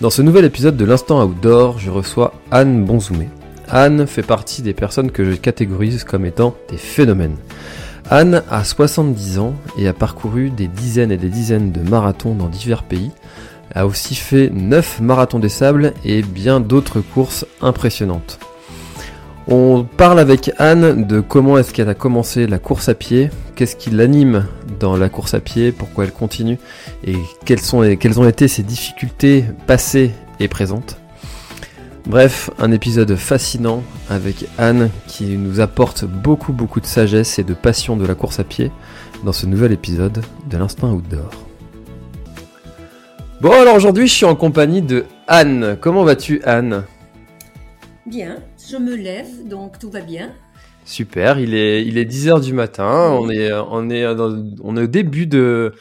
Dans ce nouvel épisode de l'Instant Outdoor, je reçois Anne Bonzoumé. Anne fait partie des personnes que je catégorise comme étant des phénomènes. Anne a 70 ans et a parcouru des dizaines et des dizaines de marathons dans divers pays, a aussi fait 9 marathons des sables et bien d'autres courses impressionnantes. On parle avec Anne de comment est-ce qu'elle a commencé la course à pied, qu'est-ce qui l'anime dans la course à pied, pourquoi elle continue? Et quelles, ont été ses difficultés passées et présentes? Bref, un épisode fascinant avec Anne qui nous apporte beaucoup beaucoup de sagesse et de passion de la course à pied dans ce nouvel épisode de l'Instant Outdoor. Bon alors aujourd'hui je suis en compagnie de Anne. Comment vas-tu Anne? Bien, je me lève, donc tout va bien. Super, il est, il est 10h du matin, on est, on est, on est au début de,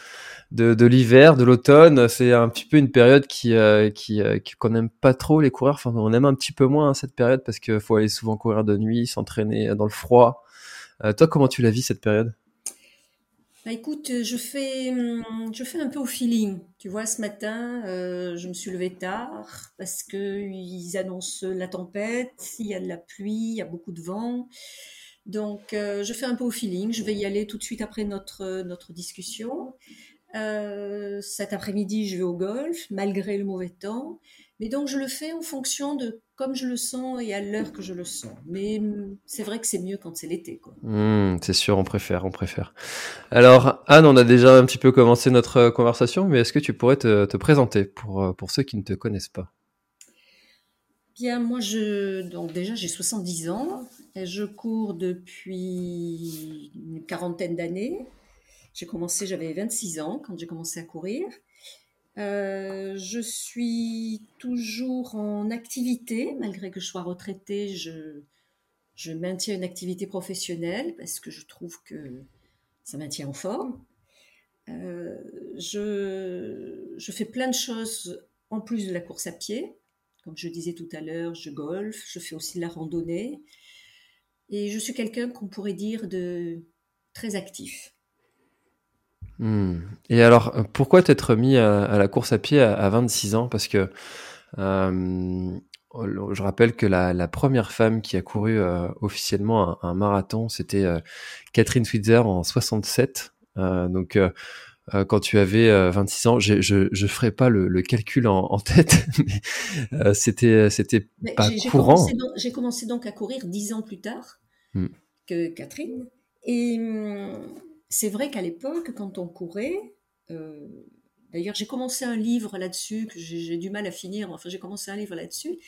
de, de l'hiver, de l'automne. C'est un petit peu une période qui, euh, qui, euh, qu'on n'aime pas trop les coureurs. Enfin, on aime un petit peu moins hein, cette période parce qu'il faut aller souvent courir de nuit, s'entraîner dans le froid. Euh, toi, comment tu la vis cette période? Bah écoute, je fais, hum, je fais un peu au feeling. Tu vois, ce matin, euh, je me suis levée tard parce que ils annoncent la tempête, il y a de la pluie, il y a beaucoup de vent. Donc, euh, je fais un peu au feeling. Je vais y aller tout de suite après notre, notre discussion. Euh, cet après-midi, je vais au golf, malgré le mauvais temps. Mais donc, je le fais en fonction de comme je le sens et à l'heure que je le sens. Mais hum, c'est vrai que c'est mieux quand c'est l'été. Mmh, c'est sûr, on préfère, on préfère. Alors, Anne, on a déjà un petit peu commencé notre conversation, mais est-ce que tu pourrais te, te présenter pour, pour ceux qui ne te connaissent pas? Bien, moi, je, donc déjà, j'ai 70 ans. Et je cours depuis une quarantaine d'années. J'ai commencé, j'avais 26 ans quand j'ai commencé à courir. Euh, je suis toujours en activité, malgré que je sois retraitée, je, maintiens une activité professionnelle parce que je trouve que ça maintient en forme. Euh, je, je fais plein de choses en plus de la course à pied. Comme je disais tout à l'heure, je golfe, je fais aussi de la randonnée. Et je suis quelqu'un qu'on pourrait dire de très actif. Hmm. Et alors, pourquoi t'être mis à, à, la course à pied à, à 26 ans? Parce que euh, je rappelle que la, la, première femme qui a couru euh, officiellement un, un marathon, c'était euh, Catherine Switzer en 67. Euh, donc, euh, euh, quand tu avais 26 ans, je je ferai pas le, le calcul en, en tête, mais c'était c'était pas courant. J'ai commencé donc à courir dix ans plus tard hmm. que Catherine, et hum, c'est vrai qu'à l'époque, quand on courait, euh, d'ailleurs j'ai commencé un livre là-dessus, que j'ai du mal à finir, enfin j'ai commencé un livre là-dessus,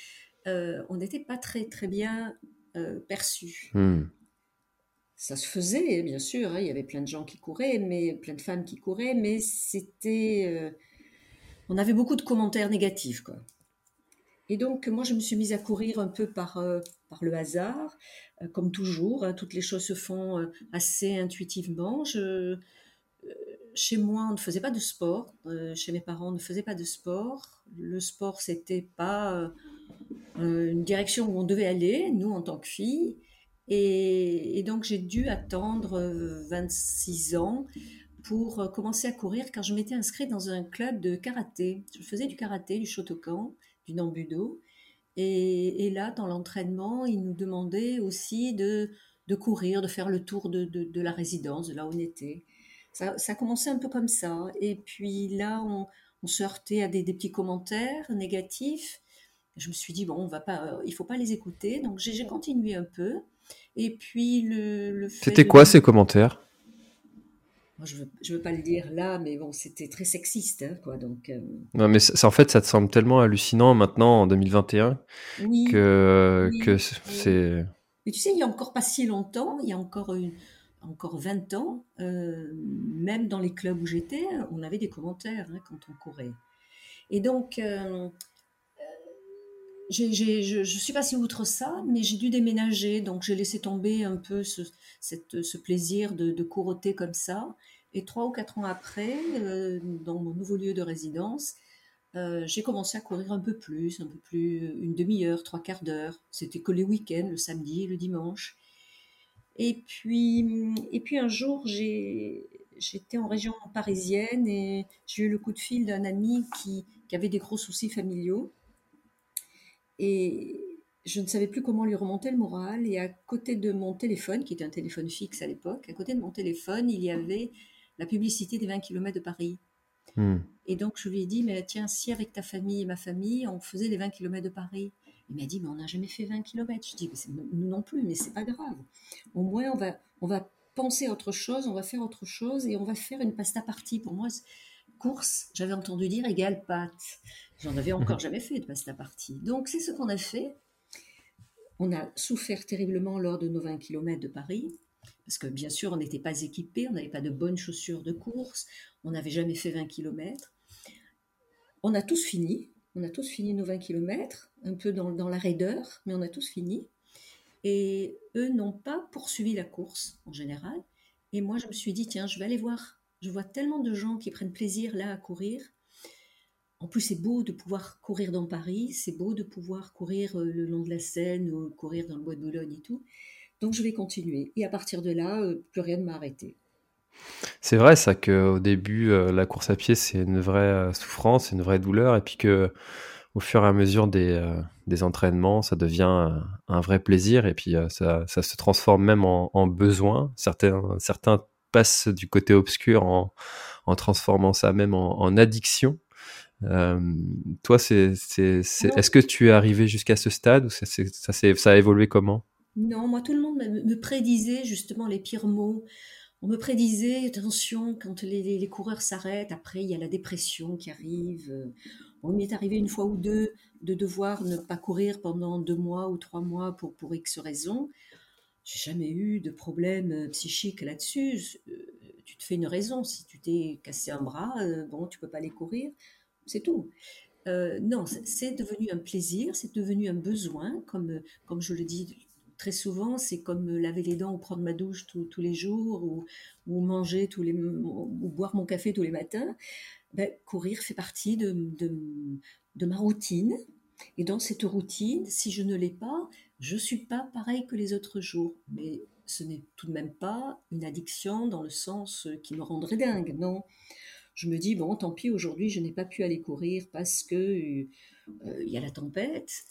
euh, on n'était pas très très bien euh, perçu. Hmm. Ça se faisait, bien sûr, hein, il y avait plein de gens qui couraient, mais plein de femmes qui couraient, mais c'était... Euh, on avait beaucoup de commentaires négatifs, quoi. Et donc, moi, je me suis mise à courir un peu par, euh, par le hasard, euh, comme toujours. Hein, toutes les choses se font euh, assez intuitivement. Chez moi, on ne faisait pas de sport. Chez mes parents, on ne faisait pas de sport. Le sport, c'était pas une direction où on devait aller, nous, en tant que filles. Et donc, j'ai dû attendre 26 ans pour commencer à courir car je m'étais inscrite dans un club de karaté. Je faisais du karaté, du shotokan du Nambudo. Et, et là, dans l'entraînement, il nous demandait aussi de, de courir, de faire le tour de, de, de, la résidence, de là où on était. Ça, ça a commencé un peu comme ça. Et puis là, on, on se heurtait à des, des, petits commentaires négatifs. Je me suis dit, bon, on va pas, euh, il faut pas les écouter. Donc j'ai continué un peu. Et puis le, le C'était quoi ces commentaires? Je veux, veux pas le dire là, mais bon, c'était très sexiste, hein, quoi. Donc. Euh, non, mais en fait, ça te semble tellement hallucinant maintenant en 2021 que que c'est. Mais tu sais, il y a encore pas si longtemps, il y a encore une, encore 20 ans, euh, même dans les clubs où j'étais, on avait des commentaires hein, quand on courait. Et donc, euh, je suis passée outre ça, mais j'ai dû déménager, donc j'ai laissé tomber un peu ce, ce plaisir de, de comme ça. Et trois ou quatre ans après, euh, dans mon nouveau lieu de résidence, euh, j'ai commencé à courir un peu plus, un peu plus, une demi-heure, trois quarts d'heure. C'était que les week-ends, le samedi et le dimanche. Et puis, et puis un jour, j'étais en région parisienne et j'ai eu le coup de fil d'un ami qui, qui avait des gros soucis familiaux. Et je ne savais plus comment lui remonter le moral. Et à côté de mon téléphone, qui était un téléphone fixe à l'époque, à côté de mon téléphone, il y avait la publicité des 20 km de Paris. Hmm. Et donc je lui ai dit, mais tiens, si avec ta famille et ma famille, on faisait les 20 km de Paris. Il m'a dit, mais on n'a jamais fait 20 km. Je dis, nous non plus, mais c'est pas grave. Au moins, on va, on va penser autre chose, on va faire autre chose et on va faire une pasta partie. Pour moi, course, j'avais entendu dire égale pâte. J'en avais encore jamais fait de pasta partie. Donc c'est ce qu'on a fait. On a souffert terriblement lors de nos 20 km de Paris, parce que bien sûr on n'était pas équipés, on n'avait pas de bonnes chaussures de course, on n'avait jamais fait 20 km. On a tous fini, on a tous fini nos 20 km, un peu dans, dans la raideur, mais on a tous fini. Et eux n'ont pas poursuivi la course en général. Et moi je me suis dit, tiens, je vais aller voir. Je vois tellement de gens qui prennent plaisir là à courir en plus, c'est beau de pouvoir courir dans Paris, c'est beau de pouvoir courir euh, le long de la Seine ou courir dans le bois de Boulogne et tout. Donc, je vais continuer. Et à partir de là, euh, plus rien ne m'a arrêté. C'est vrai, ça, qu'au début, euh, la course à pied, c'est une vraie souffrance, une vraie douleur, et puis que au fur et à mesure des, entraînements, ça devient un, vrai plaisir, et puis ça, se transforme même en, besoin. Certains, certains du côté obscur en, transformant ça même en addiction. Euh, toi, c'est, c'est, est-ce que tu es arrivé jusqu'à ce stade ou ça, ça, ça, a évolué comment? Non, moi, tout le monde me, prédisait justement les pires mots. On me prédisait, attention, quand les, les, coureurs s'arrêtent, après, il y a la dépression qui arrive. Bon, il m'est arrivé une fois ou deux de devoir ne pas courir pendant deux mois ou trois mois pour, pour X raisons. J'ai jamais eu de problème euh, psychique là-dessus. Euh, tu te fais une raison. Si tu t'es cassé un bras, bon, tu peux pas aller courir c'est tout. Euh, non, c'est devenu un plaisir, c'est devenu un besoin, comme, comme je le dis très souvent, c'est comme laver les dents ou prendre ma douche tous les jours ou, ou, manger tous les ou boire mon café tous les matins. Ben, courir fait partie de, de, ma routine. Et dans cette routine, si je ne l'ai pas, je suis pas pareil que les autres jours. Mais ce n'est tout de même pas une addiction dans le sens qui me rendrait dingue, non je me dis, bon, tant pis, aujourd'hui, je n'ai pas pu aller courir parce que euh, il y a la tempête.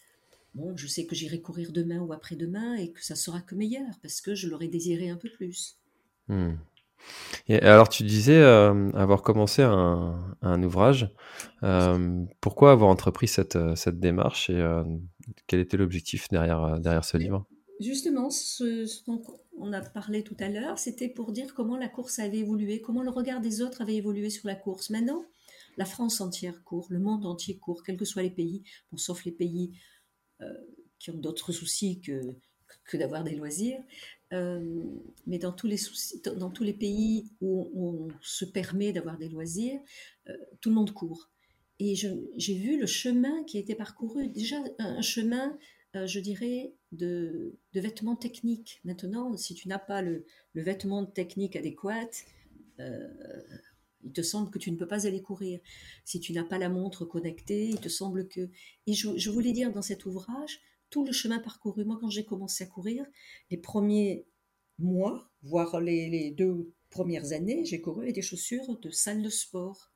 Bon, je sais que j'irai courir demain ou après-demain et que ça sera que meilleur parce que je l'aurais désiré un peu plus. Hmm. Et alors, tu disais euh, avoir commencé un, ouvrage. Euh, pourquoi avoir entrepris cette, cette démarche et quel était l'objectif derrière, derrière ce livre? Justement, ce, ce on a parlé tout à l'heure, c'était pour dire comment la course avait évolué, comment le regard des autres avait évolué sur la course. Maintenant, la France entière court, le monde entier court, quels que soient les pays, bon, sauf les pays euh, qui ont d'autres soucis que, que d'avoir des loisirs. Euh, mais dans tous, les pays où on, se permet d'avoir des loisirs, euh, tout le monde court. Et j'ai vu le chemin qui a été parcouru, déjà un chemin euh, je dirais, de, vêtements techniques. Maintenant, si tu n'as pas le, vêtement technique adéquat, il te semble que tu ne peux pas aller courir. Si tu n'as pas la montre connectée, il te semble que... Et je, voulais dire dans cet ouvrage, tout le chemin parcouru, moi quand j'ai commencé à courir, les premiers mois, voire les, deux premières années, j'ai couru avec des chaussures de salle de sport.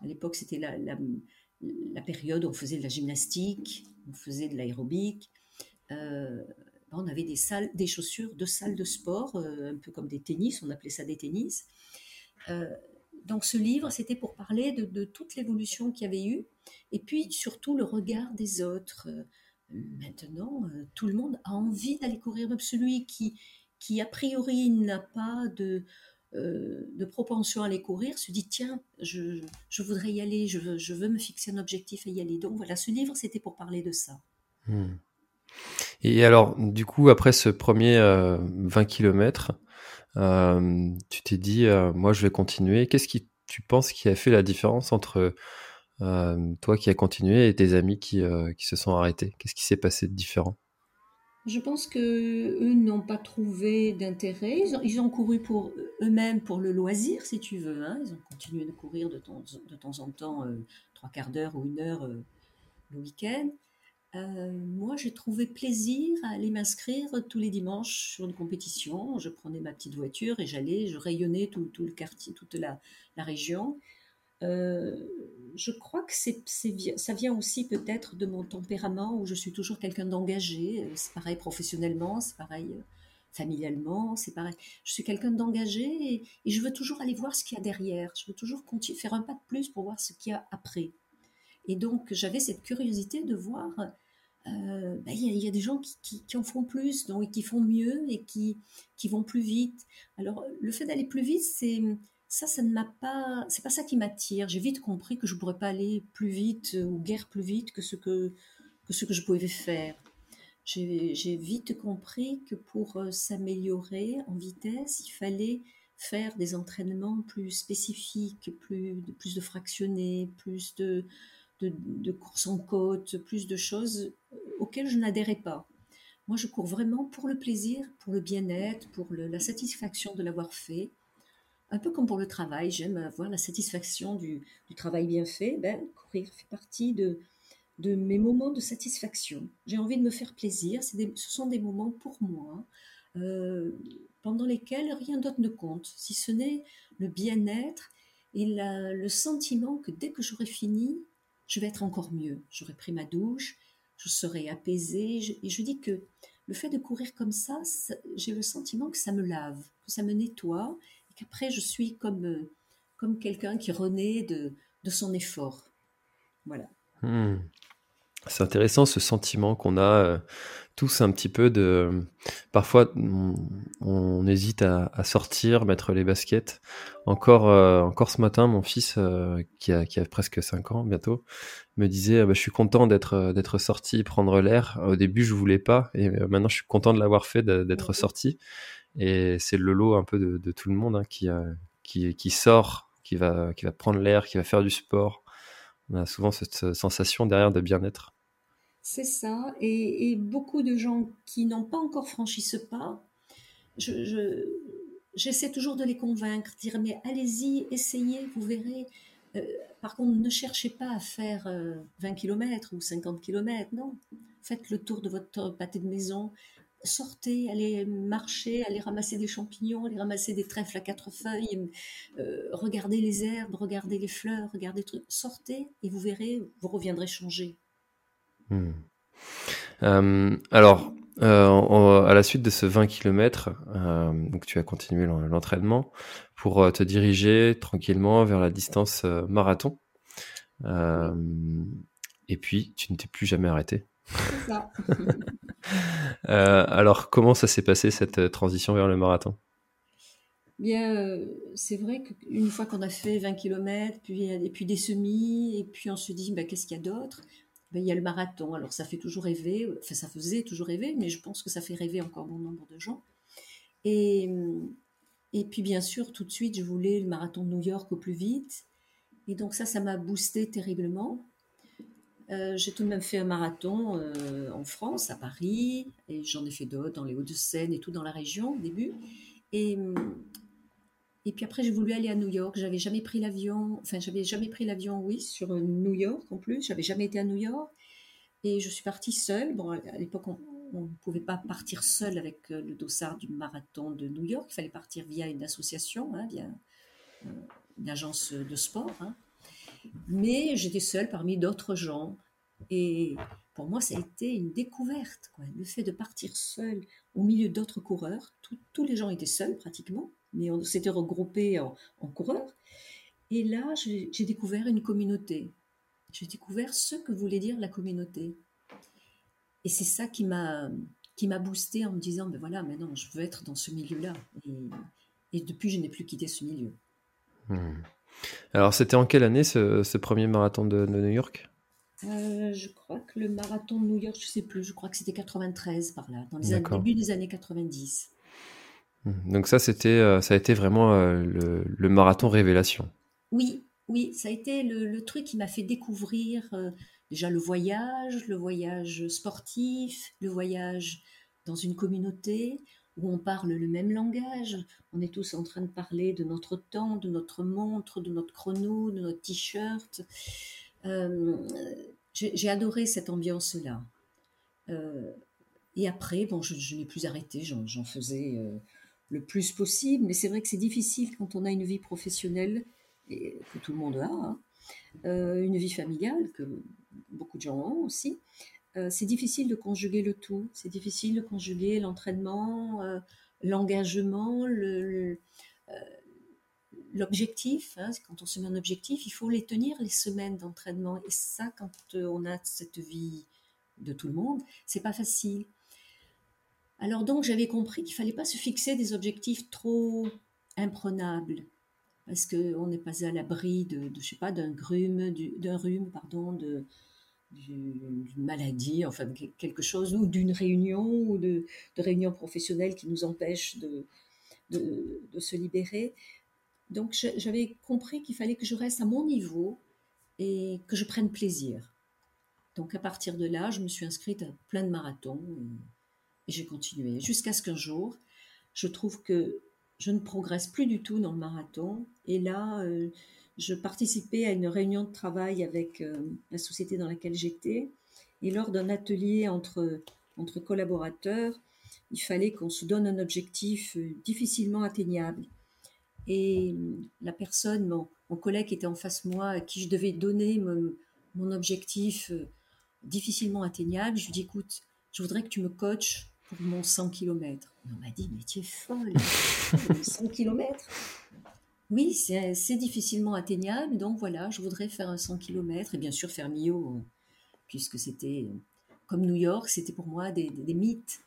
À l'époque, c'était la, la période où on faisait de la gymnastique, on faisait de l'aérobic. Euh, on avait des, des chaussures de salle de sport, euh, un peu comme des tennis, on appelait ça des tennis. Euh, donc ce livre, c'était pour parler de, toute l'évolution qu'il y avait eu, et puis surtout le regard des autres. Maintenant, tout le monde a envie d'aller courir, même celui qui, qui a priori n'a pas de, de propension à aller courir se dit tiens, je, voudrais y aller, je veux, je veux, me fixer un objectif et y aller. Donc voilà, ce livre, c'était pour parler de ça. Hmm. Et alors, du coup, après ce premier 20 km, tu t'es dit, moi, je vais continuer. Qu'est-ce qui, tu penses, qui a fait la différence entre toi qui as continué et tes amis qui, qui se sont arrêtés Qu'est-ce qui s'est passé de différent? Je pense que eux n'ont pas trouvé d'intérêt. Ils, ont, couru pour eux-mêmes pour le loisir, si tu veux. Hein. Ils ont continué de courir de temps, de temps en temps, trois quarts d'heure ou une heure le week-end. Euh, moi, j'ai trouvé plaisir à aller m'inscrire tous les dimanches sur une compétition. Je prenais ma petite voiture et j'allais, je rayonnais tout, le quartier, toute la, région. Euh, je crois que ça vient aussi peut-être de mon tempérament où je suis toujours quelqu'un d'engagé. Euh, c'est pareil professionnellement, c'est pareil familialement, c'est pareil. Je suis quelqu'un d'engagé et, je veux toujours aller voir ce qu'il y a derrière. Je veux toujours continuer, faire un pas de plus pour voir ce qu'il y a après. Et donc, j'avais cette curiosité de voir, euh, ben, il y, a des gens qui, en font plus, donc qui font mieux et qui vont plus vite. Alors, le fait d'aller plus vite, c'est ça, ça ne m'a pas, c'est pas ça qui m'attire. J'ai vite compris que je pourrais pas aller plus vite ou guère plus vite que ce que, que ce que je pouvais faire. J'ai vite compris que pour euh, s'améliorer en vitesse, il fallait faire des entraînements plus spécifiques, plus, plus de fractionnés, plus de, de, courses en côte, plus de choses auxquelles je n'adhérais pas. Moi, je cours vraiment pour le plaisir, pour le bien-être, pour la satisfaction de l'avoir fait. Un peu comme pour le travail, j'aime avoir la satisfaction du, travail bien fait. Ben, courir fait partie de, mes moments de satisfaction. J'ai envie de me faire plaisir. ce sont des moments pour moi, euh, pendant lesquels rien d'autre ne compte, si ce n'est le bien-être et le sentiment que dès que j'aurai fini, je vais être encore mieux. J'aurai pris ma douche, je serai apaisée. et je dis que le fait de courir comme ça, j'ai le sentiment que ça me lave, que ça me nettoie, et qu'après je suis comme, euh, comme quelqu'un qui renaît de, de son effort. Voilà. Hmm. C'est intéressant ce sentiment qu'on a euh, tous un petit peu de. Parfois, on, hésite à, sortir, mettre les baskets. Encore, euh, encore ce matin, mon fils, euh, qui, a, qui a presque 5 ans bientôt, me disait bah, Je suis content d'être, d'être sorti, prendre l'air. Au début, je voulais pas, et maintenant, je suis content de l'avoir fait, d'être sorti. Et c'est le lot un peu de, tout le monde hein, qui, qui, qui sort, qui va, qui va prendre l'air, qui va faire du sport on a souvent cette sensation derrière de bien-être. C'est ça. Et, beaucoup de gens qui n'ont pas encore franchi ce pas, j'essaie toujours de les convaincre, dire mais allez-y, essayez, vous verrez. Euh, par contre, ne cherchez pas à faire 20 euh, km ou 50 km, non. Faites le tour de votre pâté de maison, sortez, allez marcher, allez ramasser des champignons, allez ramasser des trèfles à quatre feuilles, euh, regardez les herbes, regardez les fleurs, regardez trucs. Sortez et vous verrez, vous reviendrez changer. Hmm. Euh, alors, euh, à la suite de ce 20 km, donc tu as continué l'entraînement pour te diriger tranquillement vers la distance marathon. et puis, tu ne t'es plus jamais arrêté. Ça. Euh, alors, comment ça s'est passé cette euh, transition vers le marathon? Bien, euh, c'est vrai qu'une fois qu'on a fait 20 km, puis, et puis des semis, et puis on se dit, bah, qu'est-ce qu'il y a d'autre? Ben, Il y a le marathon. Alors, ça fait toujours rêver, enfin, ça faisait toujours rêver, mais je pense que ça fait rêver encore bon nombre de gens. Et, et puis, bien sûr, tout de suite, je voulais le marathon de New York au plus vite. Et donc, ça, ça m'a boosté terriblement. Euh, j'ai tout de même fait un marathon euh, en France, à Paris, et j'en ai fait d'autres dans les Hauts-de-Seine et tout dans la région au début. Et, et puis après, j'ai voulu aller à New York. J'avais jamais pris l'avion, enfin, j'avais jamais pris l'avion, oui, sur New York en plus. J'avais jamais été à New York. Et je suis partie seule. Bon, à l'époque, on ne pouvait pas partir seule avec euh, le dossard du marathon de New York. Il fallait partir via une association, hein, via une agence de sport. Hein. Mais j'étais seule parmi d'autres gens. Et pour moi, ça a été une découverte. Le fait de partir seule au milieu d'autres coureurs. tous les gens étaient seuls pratiquement, mais on s'était regroupés en, coureurs. Et là, j'ai découvert une communauté. J'ai découvert ce que voulait dire la communauté. Et c'est ça qui m'a qui m'a boosté en me disant ben voilà maintenant je veux être dans ce milieu-là et, Et depuis, je n'ai plus quitté ce milieu. Hmm. Alors, c'était en quelle année ce, premier marathon de, New York? Euh, Je crois que le marathon de New York, je ne sais plus, je crois que c'était 93 par là, dans les début des années 90. Hmm. Donc ça, c'était, euh, ça a été vraiment euh, le, marathon révélation. Oui, oui, ça a été le, truc qui m'a fait découvrir déjà le voyage, le voyage sportif, le voyage dans une communauté où on parle le même langage. On est tous en train de parler de notre temps, de notre montre, de notre chrono, de notre t-shirt. Euh, j'ai adoré cette ambiance-là. Euh, et après, bon, je, n'ai plus arrêté, j'en faisais euh, le plus possible, mais c'est vrai que c'est difficile quand on a une vie professionnelle, et que tout le monde a, hein, une vie familiale, que beaucoup de gens ont aussi, euh, c'est difficile de conjuguer le tout. C'est difficile de conjuguer l'entraînement, euh, l'engagement, euh, l'objectif. Hein. quand on se met un objectif, il faut les tenir les semaines d'entraînement. Et ça, quand on a cette vie de tout le monde, c'est pas facile. Alors donc j'avais compris qu'il fallait pas se fixer des objectifs trop imprenables parce qu'on n'est pas à l'abri de, je sais pas d'un rhume, d'un rhume pardon, de, d'une maladie, enfin quelque chose, ou d'une réunion, ou de, réunions professionnelles qui nous empêchent de, de, se libérer. Donc j'avais compris qu'il fallait que je reste à mon niveau et que je prenne plaisir. Donc à partir de là, je me suis inscrite à plein de marathons et, j'ai continué jusqu'à ce qu'un jour, je trouve que je ne progresse plus du tout dans le marathon. Et là, euh, je participais à une réunion de travail avec euh, la société dans laquelle j'étais. Et lors d'un atelier entre, entre collaborateurs, il fallait qu'on se donne un objectif euh, difficilement atteignable. Et euh, la personne, mon, mon, collègue qui était en face de moi, à qui je devais donner mon, mon objectif difficilement atteignable, je lui dis écoute, je voudrais que tu me coaches pour mon 100 km. On m'a dit mais tu es folle, 100 km oui, c'est difficilement atteignable. Donc voilà, je voudrais faire un 100 km et bien sûr faire Millau, puisque c'était comme New York, c'était pour moi des, mythes.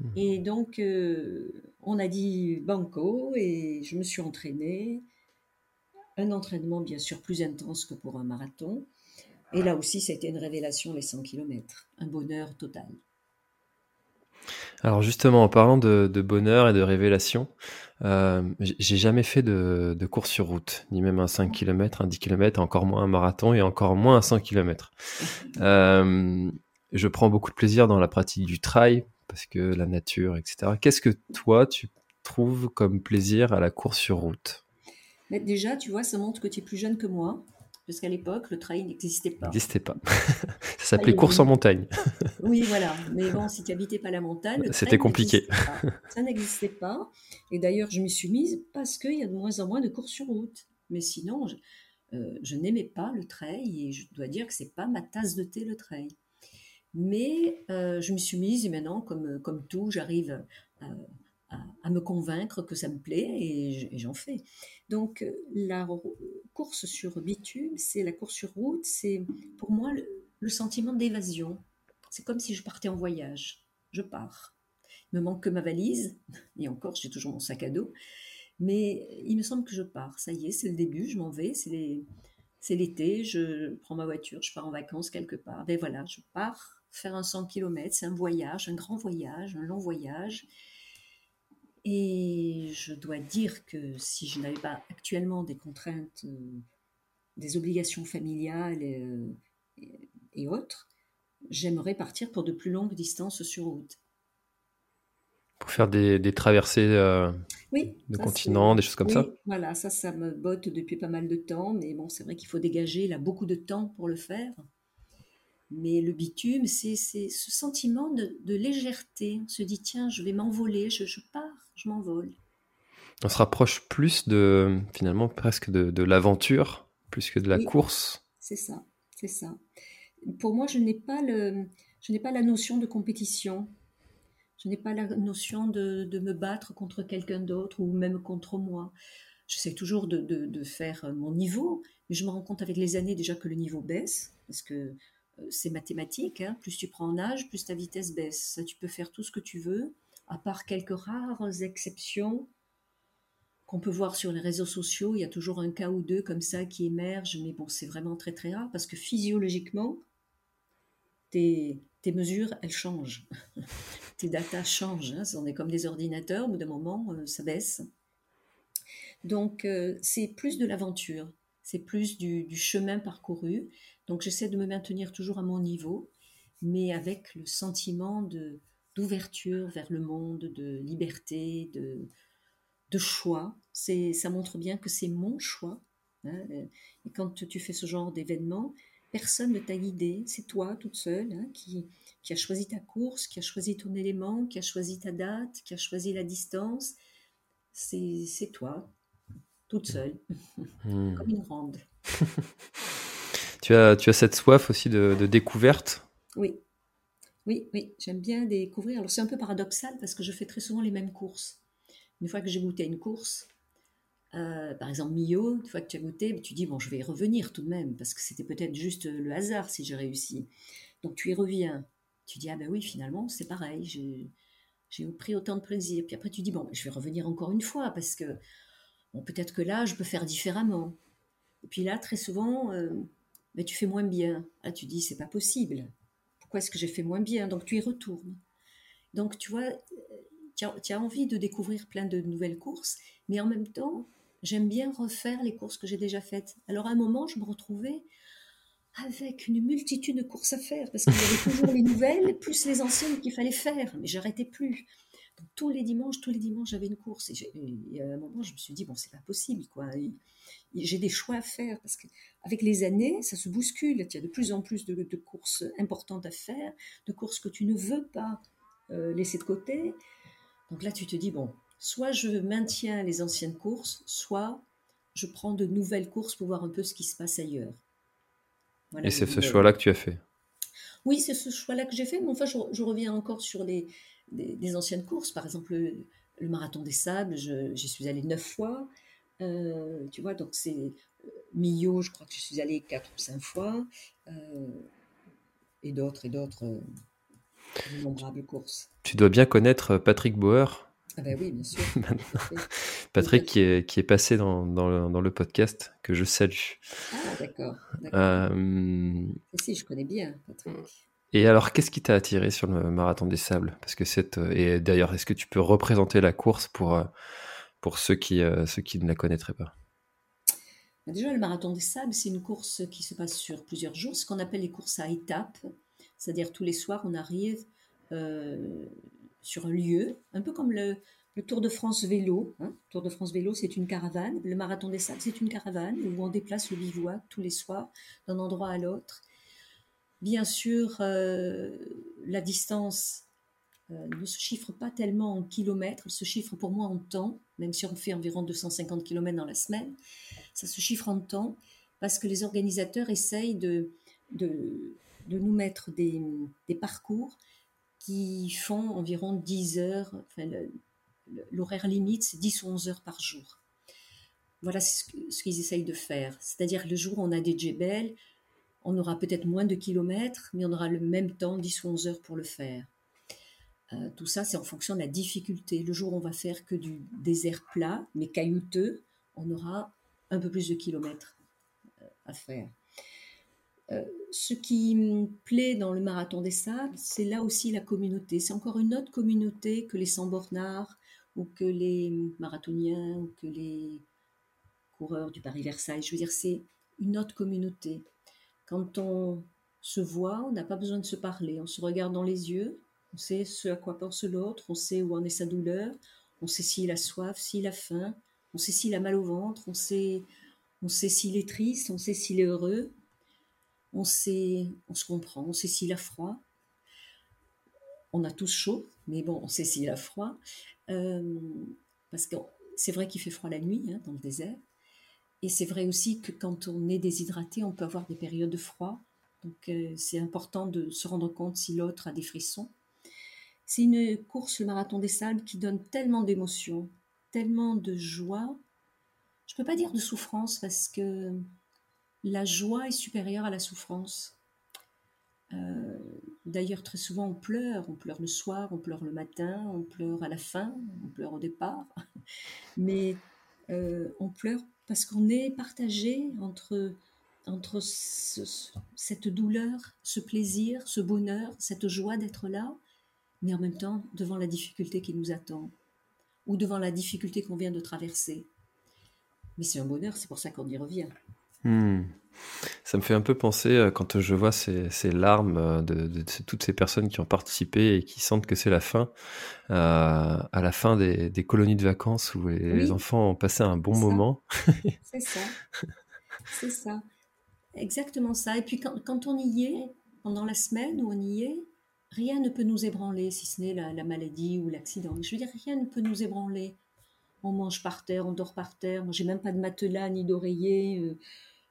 Mmh. Et donc, euh, on a dit banco et je me suis entraînée. Un entraînement bien sûr plus intense que pour un marathon. Et là aussi, c'était une révélation, les 100 km. Un bonheur total. Alors justement, en parlant de, bonheur et de révélation, euh, j'ai jamais fait de, course sur route, ni même un 5 km, un 10 km, encore moins un marathon et encore moins un 100 km. Euh, je prends beaucoup de plaisir dans la pratique du trail, parce que la nature, etc. Qu'est-ce que toi, tu trouves comme plaisir à la course sur route? Déjà, tu vois, ça montre que tu es plus jeune que moi parce qu'à l'époque, le trail n'existait pas. N'existait pas. ça s'appelait course en montagne. oui, voilà. Mais bon, si tu n'habitais pas la montagne, c'était compliqué. Ça n'existait pas. Et d'ailleurs, je m'y suis mise parce qu'il y a de moins en moins de courses sur route. Mais sinon, je, euh, n'aimais pas le trail et je dois dire que c'est pas ma tasse de thé le trail. Mais euh, je me suis mise et maintenant, comme, comme tout, j'arrive à, à, me convaincre que ça me plaît et j'en fais. Donc la course sur bitume, c'est la course sur route, c'est pour moi le, sentiment d'évasion. C'est comme si je partais en voyage. Je pars. Il me manque que ma valise, et encore, j'ai toujours mon sac à dos. Mais il me semble que je pars. Ça y est, c'est le début, je m'en vais. C'est l'été, je prends ma voiture, je pars en vacances quelque part. Ben voilà, je pars faire un 100 km. C'est un voyage, un grand voyage, un long voyage. Et je dois dire que si je n'avais pas actuellement des contraintes, euh, des obligations familiales euh, et, autres, j'aimerais partir pour de plus longues distances sur route. Pour faire des, traversées euh, de continents, des choses comme ça Voilà, ça, ça me botte depuis pas mal de temps, mais bon, c'est vrai qu'il faut dégager là beaucoup de temps pour le faire. Mais le bitume, c'est ce sentiment de, légèreté. On se dit, tiens, je vais m'envoler, je, pars, je m'envole. On se rapproche plus de, finalement, presque de, l'aventure, plus que de la course. C'est ça, c'est ça. Pour moi, je n'ai pas, le, je n'ai pas la notion de compétition. Je n'ai pas la notion de, de me battre contre quelqu'un d'autre ou même contre moi. J'essaie toujours de, de, faire mon niveau, mais je me rends compte avec les années déjà que le niveau baisse, parce que c'est mathématique, hein. plus tu prends en âge, plus ta vitesse baisse. Tu peux faire tout ce que tu veux, à part quelques rares exceptions. qu'on peut voir sur les réseaux sociaux. Il y a toujours un cas ou deux comme ça qui émergent, mais bon, c'est vraiment très très rare parce que physiologiquement, tes, mesures, elles changent. tes datas changent. Hein. On est comme des ordinateurs, au bout d'un moment, euh, ça baisse. Donc, euh, c'est plus de l'aventure, c'est plus du, chemin parcouru. Donc, j'essaie de me maintenir toujours à mon niveau, mais avec le sentiment de d'ouverture vers le monde, de liberté, de, de choix. C'est, ça montre bien que c'est mon choix. Hein, euh, et quand tu fais ce genre d'événement, personne ne t'a guidé. C'est toi, toute seule, hein, qui, qui a choisi ta course, qui a choisi ton élément, qui a choisi ta date, qui a choisi la distance. C'est, c'est toi, toute seule, hmm. comme une grande. tu, as, tu as cette soif aussi de, de découverte? Oui. Oui, oui, j'aime bien découvrir. Alors c'est un peu paradoxal parce que je fais très souvent les mêmes courses. Une fois que j'ai goûté une course, euh, par exemple Millau, une fois que tu as goûté, tu dis bon, je vais y revenir tout de même parce que c'était peut-être juste le hasard si j'ai réussi. Donc tu y reviens. Tu dis ah ben oui, finalement c'est pareil, j'ai pris autant de plaisir. Puis après tu dis bon, je vais revenir encore une fois parce que peut-être que là je peux faire différemment. Et puis là très souvent, euh, ben, tu fais moins bien. Tu dis c'est pas possible. Pourquoi est-ce que j'ai fait moins bien? Donc tu y retournes. Donc tu vois, tu as, envie de découvrir plein de nouvelles courses, mais en même temps, j'aime bien refaire les courses que j'ai déjà faites. Alors à un moment, je me retrouvais avec une multitude de courses à faire, parce qu'il y avait toujours les nouvelles, plus les anciennes qu'il fallait faire, mais j'arrêtais plus. Donc, tous les dimanches, tous les dimanches, j'avais une course. Et, à un moment, je me suis dit, bon, c'est pas possible, quoi. J'ai des choix à faire, parce qu'avec les années, ça se bouscule. Il y a de plus en plus de, courses importantes à faire, de courses que tu ne veux pas euh, laisser de côté. Donc là, tu te dis, bon, soit je maintiens les anciennes courses, soit je prends de nouvelles courses pour voir un peu ce qui se passe ailleurs. Et c'est ce choix-là que tu as fait? Oui, c'est ce choix-là que j'ai fait, mais enfin, je, reviens encore sur les, des, anciennes courses. Par exemple, le, marathon des sables, j'y suis allée neuf fois. Euh, tu vois, donc c'est euh, Millau, je crois que je suis allée quatre ou cinq fois. Euh, et d'autres, et d'autres courses. Tu dois bien connaître Patrick Bauer. Ah ben oui, bien sûr. Patrick qui est, qui est passé dans, dans, le, dans, le, podcast, que je salue. Ah d'accord. Euh... Si, je connais bien Patrick. Et alors, qu'est-ce qui t'a attiré sur le marathon des sables? Parce que cette et d'ailleurs, est-ce que tu peux représenter la course pour euh, pour ceux qui euh, ceux qui ne la connaîtraient pas? Bah, Déjà, le marathon des sables, c'est une course qui se passe sur plusieurs jours, ce qu'on appelle les courses à étapes. C'est-à-dire tous les soirs, on arrive euh, sur un lieu, un peu comme le, Tour de France vélo. Hein. Tour de France vélo, c'est une caravane. Le marathon des sables, c'est une caravane où on déplace le bivouac tous les soirs d'un endroit à l'autre. Bien sûr, euh, la distance euh, ne se chiffre pas tellement en kilomètres, elle se chiffre pour moi en temps, même si on fait environ 250 km dans la semaine. Ça se chiffre en temps parce que les organisateurs essayent de, de, nous mettre des, parcours qui font environ 10 heures, enfin, l'horaire limite, c'est 10 ou 11 heures par jour. Voilà ce, qu'ils essayent de faire. C'est-à-dire le jour où on a des djebels, on aura peut-être moins de kilomètres, mais on aura le même temps, 10 ou 11 heures pour le faire. Euh, tout ça, c'est en fonction de la difficulté. Le jour où on va faire que du désert plat, mais caillouteux, on aura un peu plus de kilomètres euh, à faire. Euh, ce qui me plaît dans le marathon des sables, c'est là aussi la communauté. C'est encore une autre communauté que les sans-bornards ou que les marathoniens ou que les coureurs du Paris-Versailles. Je veux dire, c'est une autre communauté. Quand on se voit, on n'a pas besoin de se parler. On se regarde dans les yeux, on sait ce à quoi pense l'autre, on sait où en est sa douleur, on sait s'il a soif, s'il a faim, on sait s'il a mal au ventre, on sait, s'il est triste, on sait s'il est heureux on sait, on se comprend, on sait s'il a froid. On a tous chaud, mais bon, on sait s'il a froid. Euh, parce que c'est vrai qu'il fait froid la nuit hein, dans le désert. Et c'est vrai aussi que quand on est déshydraté, on peut avoir des périodes de froid. Donc euh, c'est important de se rendre compte si l'autre a des frissons. C'est une course, le marathon des salles, qui donne tellement d'émotions, tellement de joie. Je ne peux pas dire de souffrance parce que la joie est supérieure à la souffrance. Euh, d'ailleurs, très souvent, on pleure. On pleure le soir, on pleure le matin, on pleure à la fin, on pleure au départ. Mais on pleure parce qu'on est partagé entre, cette douleur, ce plaisir, ce bonheur, cette joie d'être là, mais en même temps devant la difficulté qui nous attend, ou devant la difficulté qu'on vient de traverser. Mais c'est un bonheur, c'est pour ça qu'on y revient. Ça me fait un peu penser euh, quand je vois ces, larmes euh, de, toutes ces personnes qui ont participé et qui sentent que c'est la fin, euh, à la fin des, colonies de vacances où les, enfants ont passé un bon moment. c'est ça. C'est ça. Exactement ça. Et puis quand, on y est, pendant la semaine où on y est, rien ne peut nous ébranler, si ce n'est la, maladie ou l'accident. Je veux dire, rien ne peut nous ébranler. On mange par terre, on dort par terre. Moi, j'ai même pas de matelas ni d'oreiller.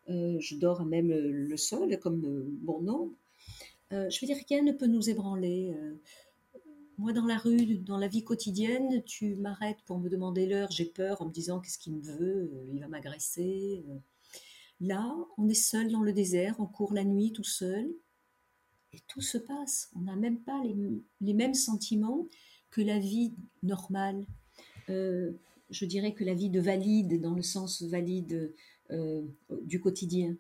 Euh, je dors même le sol, comme euh, bon nombre. Euh, je veux dire, rien ne peut nous ébranler. moi, dans la rue, dans la vie quotidienne, tu m'arrêtes pour me demander l'heure, j'ai peur en me disant qu'est-ce qu'il me veut, il va m'agresser. Là, on est seul dans le désert, on court la nuit tout seul, et tout se passe. On n'a même pas les, mêmes sentiments que la vie normale. je dirais que la vie de valide, dans le sens valide euh, du quotidien.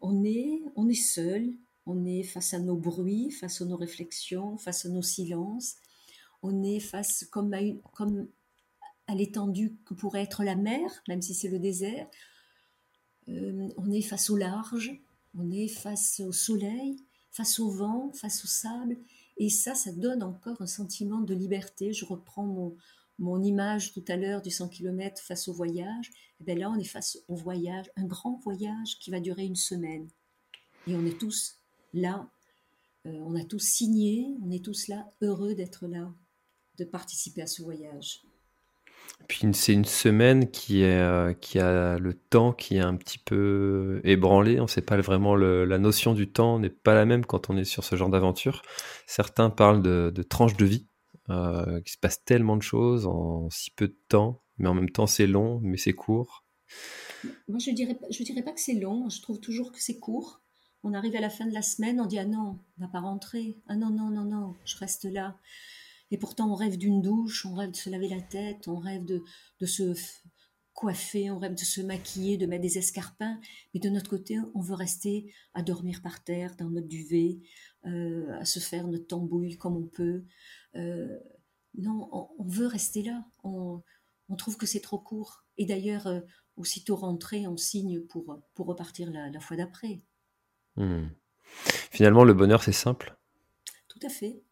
On est, on est seul, on est face à nos bruits, face à nos réflexions, face à nos silences. On est face comme à, comme à l'étendue que pourrait être la mer, même si c'est le désert. Euh, on est face au large, on est face au soleil, face au vent, face au sable. Et ça, ça donne encore un sentiment de liberté. Je reprends mon, mon image tout à l'heure du 100 km face au voyage, eh bien là on est face au voyage, un grand voyage qui va durer une semaine. Et on est tous là, euh, on a tous signé, on est tous là, heureux d'être là, de participer à ce voyage. Puis c'est une semaine qui, est, euh, qui a le temps qui est un petit peu ébranlé. On sait pas vraiment la notion du temps n'est pas la même quand on est sur ce genre d'aventure. Certains parlent de, de tranches de vie. Euh, qu'il se passe tellement de choses en si peu de temps, mais en même temps c'est long, mais c'est court. Moi je dirais, je dirais pas que c'est long, je trouve toujours que c'est court. On arrive à la fin de la semaine, on dit ah non, on va pas rentrer, ah non non non non, je reste là. Et pourtant on rêve d'une douche, on rêve de se laver la tête, on rêve de, de se coiffer, on rêve de se maquiller, de mettre des escarpins, mais de notre côté, on veut rester à dormir par terre, dans notre duvet, euh, à se faire notre tambouille comme on peut. Euh, non, on, veut rester là. On, trouve que c'est trop court. Et d'ailleurs, euh, aussitôt rentré, on signe pour, pour repartir la, fois d'après. Hmm. Finalement, le bonheur, c'est simple. Tout à fait.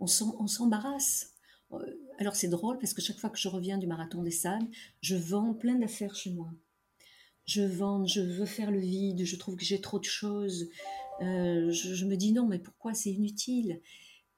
On s'embarrasse. Alors c'est drôle parce que chaque fois que je reviens du marathon des sables, je vends plein d'affaires chez moi. Je vends, je veux faire le vide, je trouve que j'ai trop de choses. Euh, je, me dis non, mais pourquoi c'est inutile?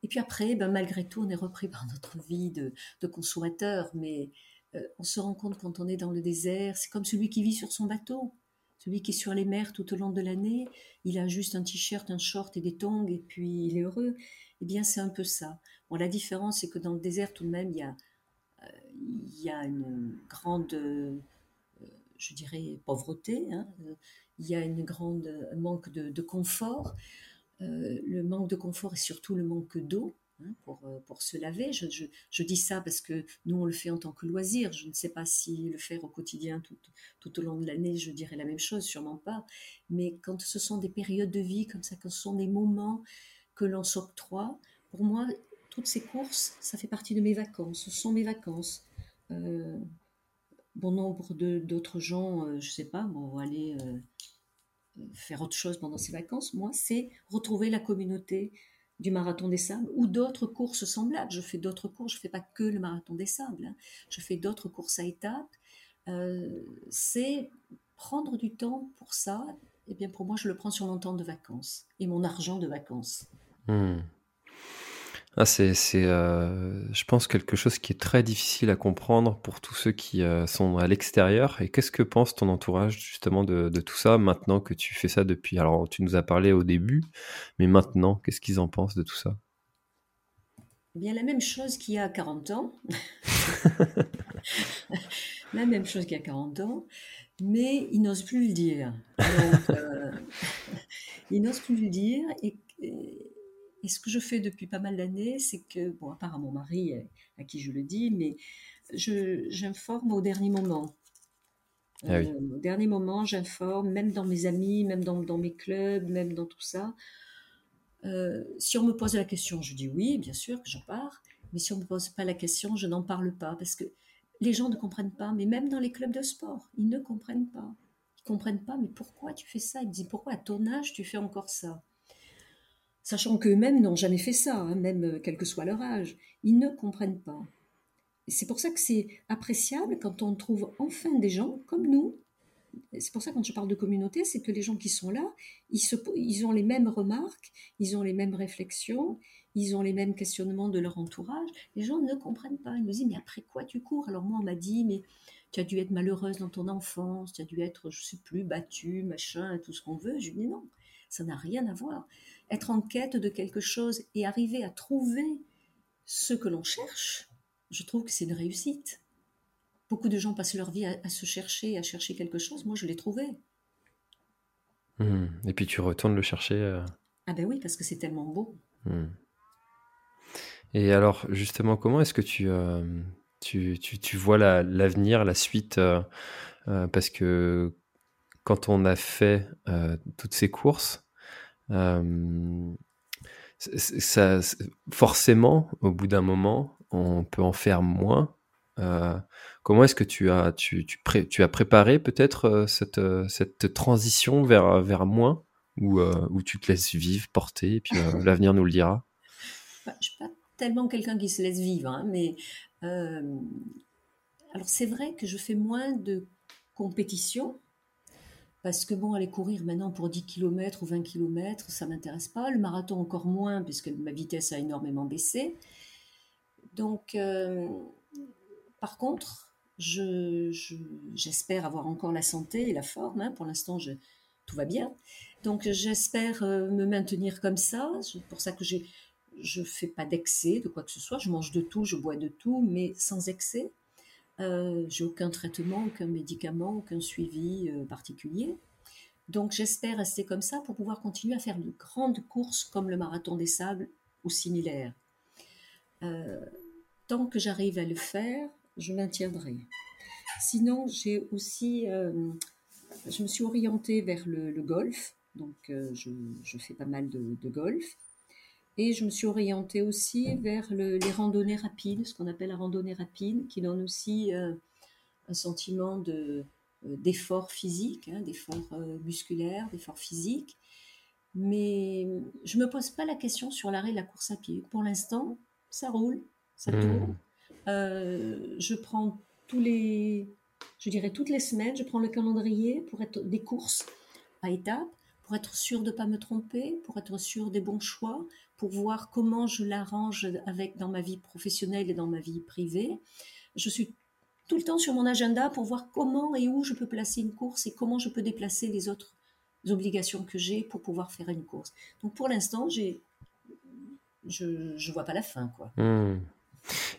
Et puis après, ben, malgré tout, on est repris par notre vie de, consommateur, mais euh, on se rend compte quand on est dans le désert, c'est comme celui qui vit sur son bateau. Celui qui est sur les mers tout au long de l'année, il a juste un t-shirt, un short et des tongs, et puis il est heureux. Eh bien, c'est un peu ça. Bon, la différence, c'est que dans le désert, tout de même, il y a, euh, il y a une grande, je dirais, pauvreté. Hein il y a une grande manque de, confort. Euh, le manque de confort et surtout le manque d'eau hein, pour, euh, pour, se laver. Je, dis ça parce que nous, on le fait en tant que loisir. Je ne sais pas si le faire au quotidien tout, tout au long de l'année, je dirais la même chose, sûrement pas. Mais quand ce sont des périodes de vie comme ça, quand ce sont des moments que l'on s'octroie, pour moi, toutes ces courses, ça fait partie de mes vacances. Ce sont mes vacances. Euh, bon nombre d'autres gens, je ne sais pas, vont aller faire autre chose pendant ses vacances. Moi, c'est retrouver la communauté du marathon des sables ou d'autres courses semblables. Je fais d'autres courses, je ne fais pas que le marathon des sables, hein. je fais d'autres courses à étapes. Euh, c'est prendre du temps pour ça. Et eh bien pour moi, je le prends sur mon temps de vacances et mon argent de vacances. Hmm. Ah, c'est, euh, je pense, quelque chose qui est très difficile à comprendre pour tous ceux qui euh, sont à l'extérieur. Et qu'est-ce que pense ton entourage justement de, tout ça maintenant que tu fais ça depuis? Alors, tu nous as parlé au début, mais maintenant, qu'est-ce qu'ils en pensent de tout ça? Eh bien, la même chose qu'il y a 40 ans. la même chose qu'il y a 40 ans, mais ils n'osent plus le dire. Donc, euh, ils n'osent plus le dire et et ce que je fais depuis pas mal d'années, c'est que, bon, à part à mon mari, à qui je le dis, mais j'informe au dernier moment. Ah au dernier moment, j'informe, même dans mes amis, même dans, dans, mes clubs, même dans tout ça. si on me pose la question, je dis oui, bien sûr que j'en pars. Mais si on ne me pose pas la question, je n'en parle pas parce que les gens ne comprennent pas. Mais même dans les clubs de sport, ils ne comprennent pas. Ils comprennent pas. Mais pourquoi tu fais ça? Ils disent pourquoi à ton âge tu fais encore ça? Sachant qu'eux-mêmes n'ont jamais fait ça, hein, même euh, quel que soit leur âge. Ils ne comprennent pas. C'est pour ça que c'est appréciable quand on trouve enfin des gens comme nous. C'est pour ça quand je parle de communauté, c'est que les gens qui sont là, ils, ils ont les mêmes remarques, ils ont les mêmes réflexions, ils ont les mêmes questionnements de leur entourage. Les gens ne comprennent pas. Ils nous disent, mais après quoi tu cours? Alors moi, on m'a dit, mais tu as dû être malheureuse dans ton enfance, tu as dû être, je sais plus, battue, machin, tout ce qu'on veut. Je lui dis, non, ça n'a rien à voir. Être en quête de quelque chose et arriver à trouver ce que l'on cherche, je trouve que c'est une réussite. Beaucoup de gens passent leur vie à, se chercher, à chercher quelque chose. Moi, je l'ai trouvé. Mmh. Et puis tu retournes le chercher. Euh. Ah ben oui, parce que c'est tellement beau. Mmh. Et alors, justement, comment est-ce que tu, euh, tu, tu, vois l'avenir, la, suite euh, Parce que quand on a fait toutes ces courses, ça, forcément, au bout d'un moment, on peut en faire moins. comment est-ce que tu as, tu, tu, tu as préparé peut-être cette, cette transition vers, vers moins ou, où tu te laisses vivre, porter, et puis l'avenir nous le dira? Bah, Je pas tellement quelqu'un qui se laisse vivre, hein, mais euh, alors c'est vrai que je fais moins de compétition parce que bon, aller courir maintenant pour 10 km ou 20 km, ça m'intéresse pas. Le marathon encore moins puisque ma vitesse a énormément baissé. Donc, euh, par contre, j'espère avoir encore la santé et la forme. Hein. Pour l'instant, tout va bien. Donc, j'espère euh, me maintenir comme ça. C'est pour ça que je fais pas d'excès de quoi que ce soit. Je mange de tout, je bois de tout, mais sans excès. Euh, j'ai aucun traitement, aucun médicament, aucun suivi euh, particulier. Donc j'espère rester comme ça pour pouvoir continuer à faire de grandes courses comme le marathon des sables ou similaires. Euh, tant que j'arrive à le faire, je maintiendrai. Sinon, j'ai aussi, je me suis orientée vers le, golf, donc je, fais pas mal de golf. Et je me suis orientée aussi vers les randonnées rapides, ce qu'on appelle la randonnée rapide, qui donne aussi euh, un sentiment de, euh, d'effort physique, hein, d'effort euh, musculaire, d'effort physique. Mais je ne me pose pas la question sur l'arrêt de la course à pied. Pour l'instant, ça roule, ça mmh. tourne. je prends tous les, je dirais toutes les semaines, je prends le calendrier pour être des courses à étapes pour être sûr de ne pas me tromper, pour être sûr des bons choix, pour voir comment je l'arrange avec dans ma vie professionnelle et dans ma vie privée. Je suis tout le temps sur mon agenda pour voir comment et où je peux placer une course et comment je peux déplacer les autres obligations que j'ai pour pouvoir faire une course. Donc pour l'instant, j'ai je ne vois pas la fin. quoi. Hmm.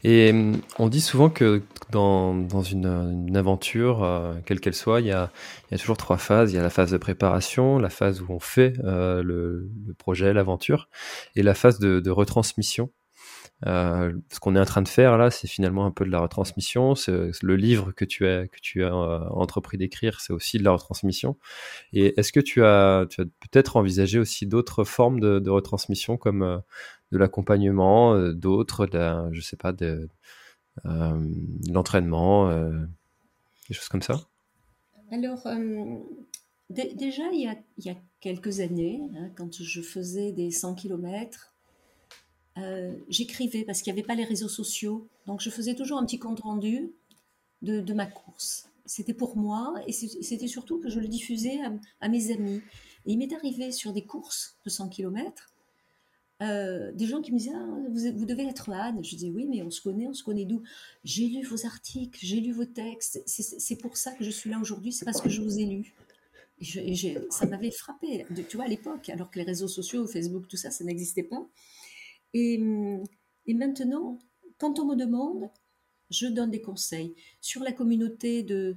Et hum, on dit souvent que dans, dans une, aventure, euh, quelle qu'elle soit, il y, a, il y, a, toujours trois phases. Il y a la phase de préparation, la phase où on fait euh, le, projet, l'aventure, et la phase de retransmission. Euh, ce qu'on est en train de faire là, c'est finalement un peu de la retransmission. Le livre que tu as, que tu as euh, entrepris d'écrire, c'est aussi de la retransmission. Et est-ce que tu as, tu as peut-être envisagé aussi d'autres formes de, de, retransmission comme euh, de l'accompagnement, d'autres, je sais pas, de, l'entraînement, des choses comme ça? Alors, déjà, il y, a, il y, a, quelques années, hein, quand je faisais des 100 km, euh, j'écrivais parce qu'il n'y avait pas les réseaux sociaux. Donc je faisais toujours un petit compte rendu de, ma course. C'était pour moi et c'était surtout que je le diffusais à, mes amis. Et il m'est arrivé sur des courses de 100 km, euh, des gens qui me disaient ah, vous, devez être Anne. Je disais Oui, mais on se connaît, on se connaît d'où? J'ai lu vos articles, j'ai lu vos textes. C'est pour ça que je suis là aujourd'hui, c'est parce que je vous ai lu. Et ça m'avait frappé, tu vois, à l'époque, alors que les réseaux sociaux, Facebook, tout ça, ça n'existait pas. Et, maintenant, quand on me demande, je donne des conseils. Sur la communauté de,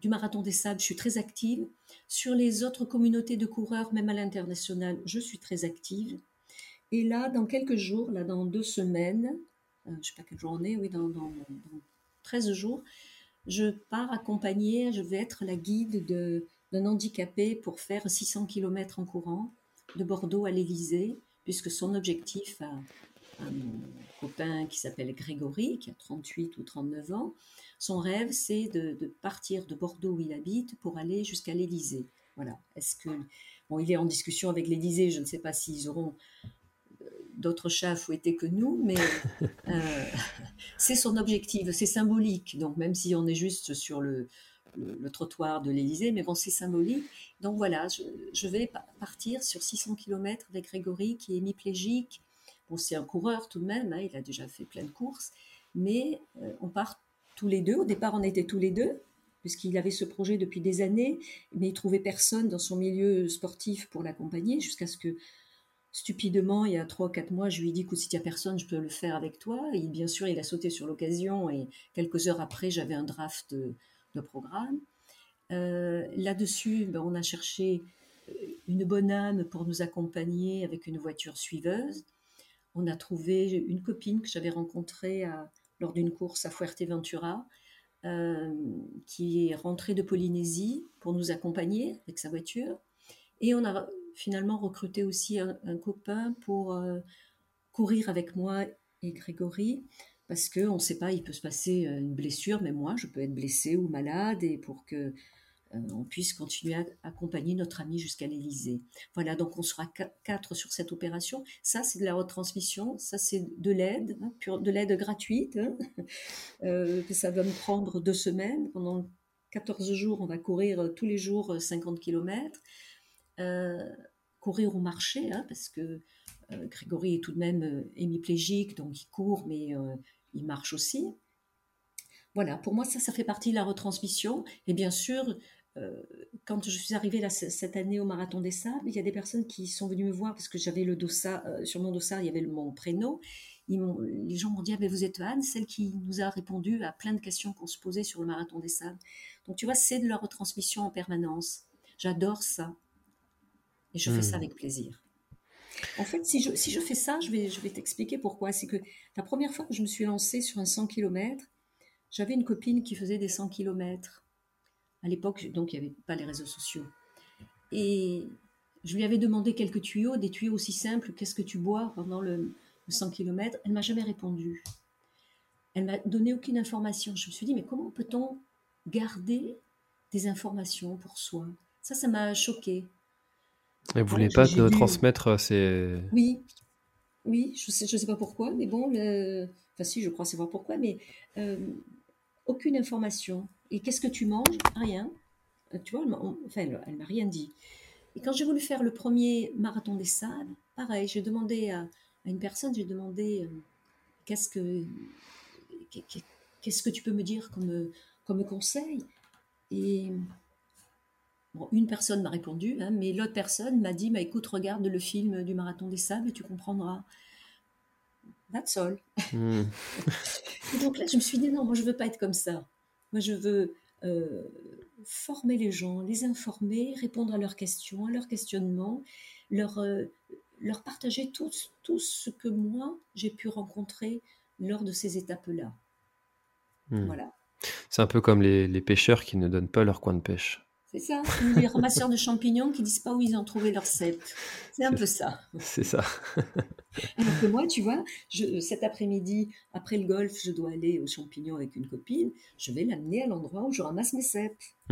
du Marathon des Sables, je suis très active. Sur les autres communautés de coureurs, même à l'international, je suis très active. Et là, dans quelques jours, là, dans deux semaines, euh, je ne sais pas quelle journée, oui, dans, dans, 13 jours, je pars accompagner, je vais être la guide d'un handicapé pour faire 600 km en courant de Bordeaux à l'Élysée, puisque son objectif à, mon copain qui s'appelle Grégory, qui a 38 ou 39 ans, son rêve c'est de, partir de Bordeaux où il habite pour aller jusqu'à l'Élysée. Voilà. Est-ce que bon, il est en discussion avec l'Élysée, je ne sais pas s'ils auront d'autres chats à fouetter que nous, mais euh, c'est son objectif, c'est symbolique. Donc même si on est juste sur le, trottoir de l'Élysée, mais bon, c'est symbolique. Donc voilà, je, vais partir sur 600 km avec Grégory qui est hémiplégique. Bon, c'est un coureur tout de même, hein, il a déjà fait plein de courses, mais euh, on part tous les deux. Au départ, on était tous les deux, puisqu'il avait ce projet depuis des années, mais il trouvait personne dans son milieu sportif pour l'accompagner, jusqu'à ce que stupidement, il y a trois ou quatre mois, je lui ai dit, écoute, s'il n'y a personne, je peux le faire avec toi. Et bien sûr, il a sauté sur l'occasion et quelques heures après, j'avais un draft de, programme. Euh, là-dessus, ben, on a cherché euh, une bonne âme pour nous accompagner avec une voiture suiveuse. On a trouvé une copine que j'avais rencontrée lors d'une course à Fuerteventura, euh, qui est rentrée de Polynésie pour nous accompagner avec sa voiture. Et on a finalement recruté aussi un, copain pour courir avec moi et Grégory, parce qu'on ne sait pas, il peut se passer euh, une blessure, mais moi, je peux être blessée ou malade, et pour que euh, on puisse continuer à accompagner notre ami jusqu'à l'Élysée. Voilà, donc on sera quatre sur cette opération. Ça, c'est de la retransmission, ça, c'est de l'aide, hein, de l'aide gratuite. Hein. ça va me prendre deux semaines. Pendant 14 jours, on va courir tous les jours 50 km. Euh, courir au marché, hein, parce que euh, Grégory est tout de même euh, hémiplégique, donc il court, mais il marche aussi. Voilà, pour moi, ça, ça fait partie de la retransmission. Et bien sûr, quand je suis arrivée là, cette année au Marathon des Sables, il y a des personnes qui sont venues me voir parce que j'avais le dossard, sur mon dossard, il y avait mon prénom. Ils les gens m'ont dit, ah, vous êtes Anne, celle qui nous a répondu à plein de questions qu'on se posait sur le Marathon des Sables. Donc tu vois, c'est de la retransmission en permanence. J'adore ça. Et je fais ça hmm. avec plaisir. En fait, si je, fais ça, je vais, t'expliquer pourquoi. C'est que la première fois que je me suis lancée sur un 100 km, j'avais une copine qui faisait des 100 km. À l'époque, donc, il n'y avait pas les réseaux sociaux. Et je lui avais demandé quelques tuyaux, des tuyaux aussi simples, qu'est-ce que tu bois pendant le, 100 km Elle m'a jamais répondu. Elle m'a donné aucune information. Je me suis dit, mais comment peut-on garder des informations pour soi? Ça, ça m'a choqué. Elle voulait pas te transmettre euh, ces. Oui, oui, je sais, je sais pas pourquoi, mais bon, le... enfin si, je crois savoir pourquoi, mais euh, aucune information. Et qu'est-ce que tu manges? Rien. Euh, tu vois, elle enfin, elle, m'a rien dit. Et quand j'ai voulu faire le premier marathon des sables, pareil, j'ai demandé à, une personne, j'ai demandé qu'est-ce que qu'est-ce que tu peux me dire comme comme conseil? Et une personne m'a répondu, hein, mais l'autre personne m'a dit, bah, écoute, regarde le film du Marathon des Sables et tu comprendras. That's all. Hmm. et donc là, je me suis dit, non, moi, je veux pas être comme ça. Moi, je veux euh, former les gens, les informer, répondre à leurs questions, à leurs questionnements, leur, euh, leur partager tout, tout ce que moi, j'ai pu rencontrer lors de ces étapes-là. Hmm. Voilà. C'est un peu comme les, les pêcheurs qui ne donnent pas leur coin de pêche. C'est ça, les ramasseurs de champignons qui disent pas où ils ont trouvé leur cèpe. C'est un peu ça. C'est ça. Alors que moi, tu vois, je, cet après-midi, après le golf, je dois aller aux champignons avec une copine. Je vais l'amener à l'endroit où je ramasse mes cèpes.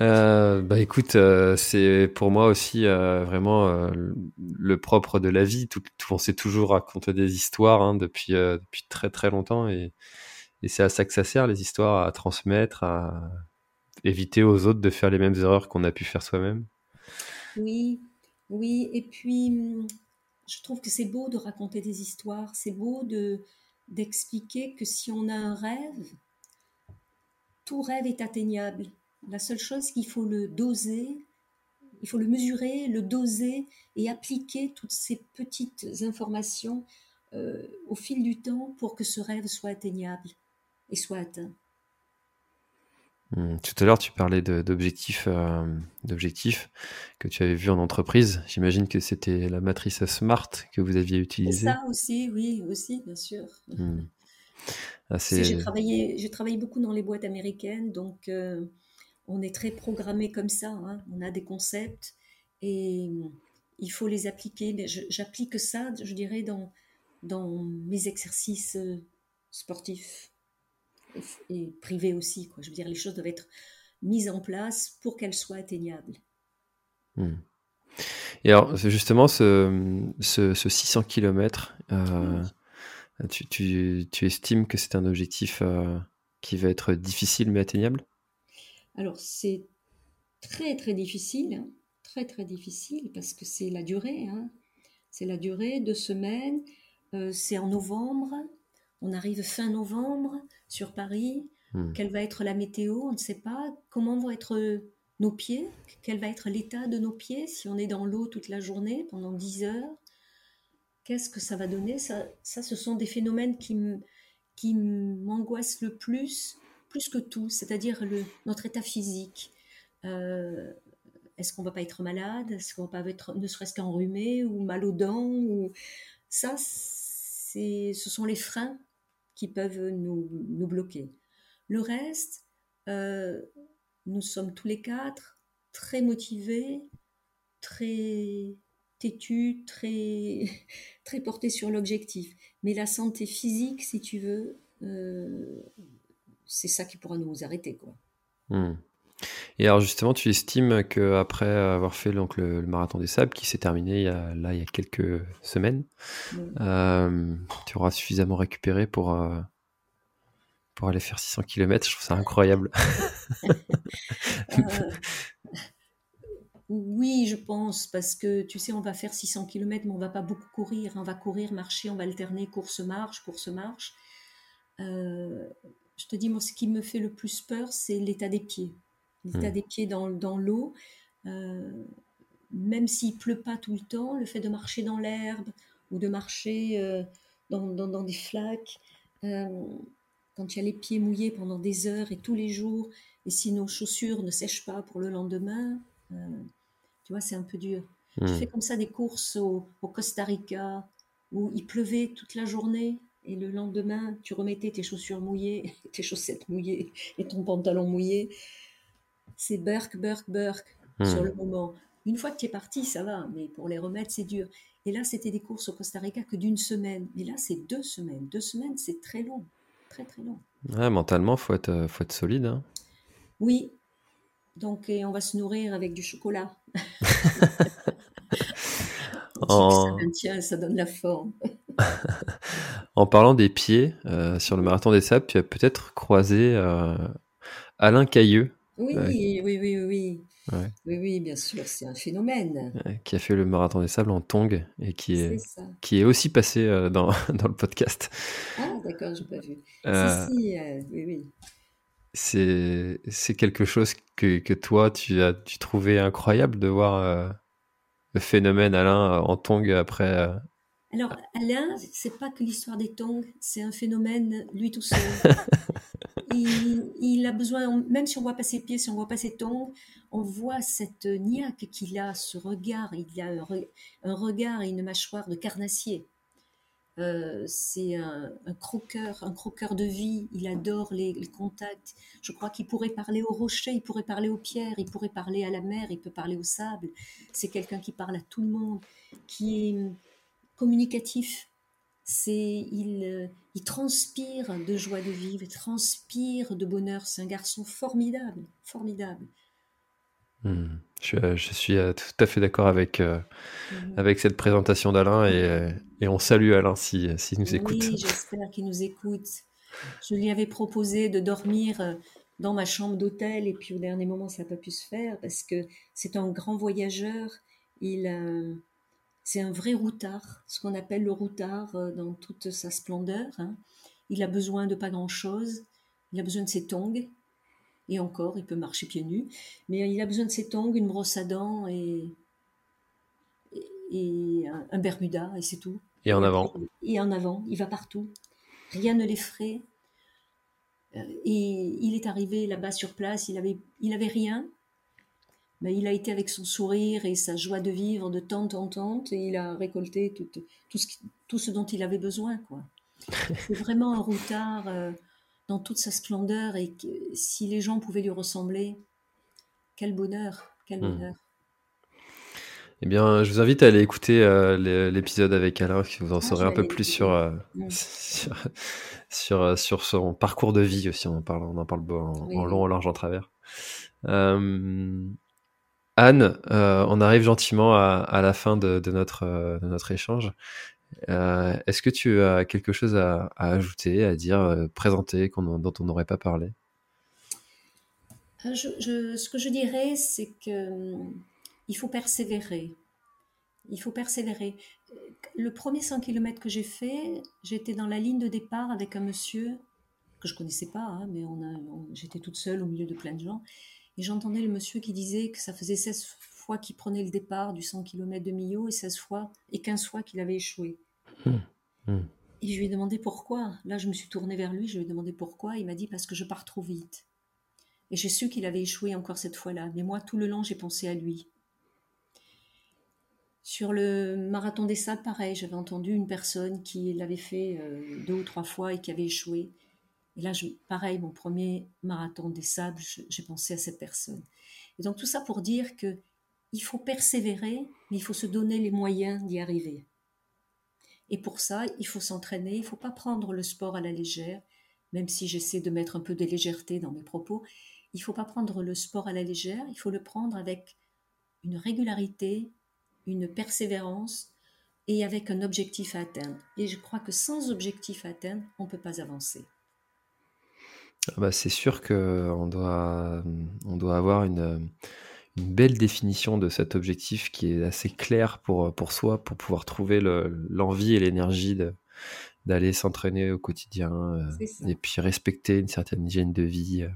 Euh, bah écoute, euh, c'est pour moi aussi euh, vraiment le propre de la vie. Tout, on s'est toujours raconté des histoires hein, depuis depuis très très longtemps et et c'est à ça que ça sert, les histoires, à transmettre, à éviter aux autres de faire les mêmes erreurs qu'on a pu faire soi-même. Oui, oui. Et puis, je trouve que c'est beau de raconter des histoires. C'est beau de d'expliquer que si on a un rêve, tout rêve est atteignable. La seule chose, c'est qu'il faut le doser, il faut le mesurer, le doser et appliquer toutes ces petites informations euh, au fil du temps pour que ce rêve soit atteignable et soit atteint. Hmm, tout à l'heure, tu parlais d'objectifs, euh, d'objectifs que tu avais vus en entreprise. J'imagine que c'était la matrice SMART que vous aviez utilisée. Ça aussi, oui, aussi, bien sûr. Hmm. J'ai travaillé, j'ai travaillé beaucoup dans les boîtes américaines, donc on est très programmé comme ça. Hein. On a des concepts et il faut les appliquer. J'applique ça, je dirais, dans, dans mes exercices sportifs et, privés aussi. Quoi. Je veux dire, les choses doivent être mises en place pour qu'elles soient atteignables. Hmm. Et alors, justement, ce, ce, 600 km, euh, tu, tu, tu, estimes que c'est un objectif euh, qui va être difficile mais atteignable? Alors, c'est très, très difficile. Hein. Très, très difficile parce que c'est la durée. Hein. C'est la durée, deux semaines. Euh, c'est en novembre. On arrive fin novembre sur Paris. Hmm. Quelle va être la météo? On ne sait pas. Comment vont être nos pieds, quel va être l'état de nos pieds si on est dans l'eau toute la journée pendant 10 heures? Qu'est-ce que ça va donner? Ça, ça, ce sont des phénomènes qui, qui m'angoissent le plus, plus que tout, c'est-à-dire le, notre état physique. Euh, est-ce qu'on va pas être malade? Est-ce qu'on va pas être ne serait-ce qu'enrhumé ou mal aux dents ou... Ça, ce sont les freins qui peuvent nous, nous bloquer. Le reste, euh, nous sommes tous les quatre très motivés, très têtus, très, très portés sur l'objectif. Mais la santé physique, si tu veux, euh, c'est ça qui pourra nous arrêter. Quoi. Hmm. Et alors justement, tu estimes qu'après avoir fait donc, le, marathon des sables, qui s'est terminé il y a, là il y a quelques semaines, euh, tu auras suffisamment récupéré pour, euh, pour aller faire 600 km. Je trouve ça incroyable. Euh, oui, je pense, parce que tu sais, on va faire 600 km, mais on va pas beaucoup courir. On va courir, marcher, on va alterner course-marche, course-marche. Je te dis, moi, ce qui me fait le plus peur, c'est l'état des pieds. L'état hmm. des pieds dans, dans l'eau. Euh, même s'il pleut pas tout le temps, le fait de marcher dans l'herbe ou de marcher dans, dans, dans, des flaques, quand il y a les pieds mouillés pendant des heures et tous les jours, et si nos chaussures ne sèchent pas pour le lendemain, euh, tu vois, c'est un peu dur. Je hmm. fais comme ça des courses au, Costa Rica où il pleuvait toute la journée et le lendemain, tu remettais tes chaussures mouillées, tes chaussettes mouillées et ton pantalon mouillé. C'est burk, burk, burk hmm. sur le moment. Une fois que tu es parti, ça va, mais pour les remettre, c'est dur. Et là, c'était des courses au Costa Rica que d'une semaine. Mais là, c'est deux semaines. Deux semaines, c'est très long très très long. Ouais, mentalement, faut être, euh, faut être solide. Hein. Oui. Donc, on va se nourrir avec du chocolat. Ça maintient, ça donne la forme. en parlant des pieds, euh, sur le marathon des sables, tu as peut-être croisé euh, Alain Cailleux. Oui, oui, oui, oui, oui. Oui, oui, bien sûr, c'est un phénomène. qui a fait le marathon des sables en tong et qui est, qui est aussi passé euh, dans, dans, le podcast. Ah, d'accord, je n'ai pas vu. Euh, si, si, euh, oui, oui. C'est quelque chose que, que, toi, tu as tu trouvais incroyable de voir le phénomène Alain en tong après. Alors, Alain, c'est pas que l'histoire des tongs, c'est un phénomène lui tout seul. il, a besoin, même si on voit pas ses pieds, si on voit pas ses tongs, on voit cette niaque qu'il a, ce regard. Il a un, regard et une mâchoire de carnassier. Euh, c'est un, croqueur, un croqueur de vie. Il adore les, contacts. Je crois qu'il pourrait parler aux rochers, il pourrait parler aux pierres, il pourrait parler à la mer, il peut parler au sable. C'est quelqu'un qui parle à tout le monde, qui est communicatif. C'est il, il transpire de joie de vivre, il transpire de bonheur. C'est un garçon formidable, formidable. Hmm. Je, suis euh, tout à fait d'accord avec, euh, mhm. avec cette présentation d'Alain et, et, on salue Alain s'il si, nous écoute. Oui, j'espère qu'il nous écoute. Je lui avais proposé de dormir euh, dans ma chambre d'hôtel et puis au dernier moment ça n'a pas pu se faire parce que c'est un grand voyageur. Il, c'est un vrai routard, ce qu'on appelle le routard euh, dans toute sa splendeur. Hein. Il a besoin de pas grand-chose. Il a besoin de ses tongs. Et encore, il peut marcher pieds nus. Mais il a besoin de ses tongs, une brosse à dents et, et, un, Bermuda, et c'est tout. Et en avant. Et en avant, il va partout. Rien ne l'effraie. Euh, et il est arrivé là-bas sur place, il avait, il avait rien, mais il a été avec son sourire et sa joie de vivre de tante en tante et il a récolté tout, tout, ce, tout ce dont il avait besoin. quoi. C'est vraiment un routard dans toute sa splendeur et si les gens pouvaient lui ressembler, quel bonheur, quel hmm. bonheur. Eh bien, je vous invite à aller écouter euh, l'épisode avec Alain, qui vous en ah, saurez un peu plus sur, euh, hmm. sur, euh, sur, son parcours de vie aussi. On en parle, on en, parle en, long, en large, en travers. Anne, on arrive gentiment à, la fin de, notre, de notre échange. Est-ce que tu as quelque chose à, ajouter, à dire, présenter, dont on n'aurait pas parlé? Ce que je dirais, c'est que hum, il faut persévérer. Il faut persévérer. Le premier 100 km que j'ai fait, j'étais dans la ligne de départ avec un monsieur que je connaissais pas, hein, mais j'étais toute seule au milieu de plein de gens. Et j'entendais le monsieur qui disait que ça faisait 16 fois qu'il prenait le départ du 100 km de Millau et 16 fois et 15 fois qu'il avait échoué. Hum, hum. Et je lui ai demandé pourquoi. Là, je me suis tournée vers lui, je lui ai demandé pourquoi. Il m'a dit parce que je pars trop vite. Et j'ai su qu'il avait échoué encore cette fois-là. Mais moi, tout le long, j'ai pensé à lui. Sur le marathon des sables, pareil, j'avais entendu une personne qui l'avait fait euh, deux ou trois fois et qui avait échoué. Et là, je, pareil, mon premier marathon des sables, j'ai pensé à cette personne. Et donc tout ça pour dire que il faut persévérer, mais il faut se donner les moyens d'y arriver. Et pour ça, il faut s'entraîner, il ne faut pas prendre le sport à la légère, même si j'essaie de mettre un peu de légèreté dans mes propos, il ne faut pas prendre le sport à la légère, il faut le prendre avec une régularité, une persévérance et avec un objectif à atteindre. Et je crois que sans objectif à atteindre, on ne peut pas avancer. Ah bah c'est sûr qu'on doit, on doit avoir une, une, belle définition de cet objectif qui est assez clair pour, pour soi, pour pouvoir trouver l'envie et l'énergie d'aller s'entraîner au quotidien euh, et puis respecter une certaine hygiène de vie. Euh,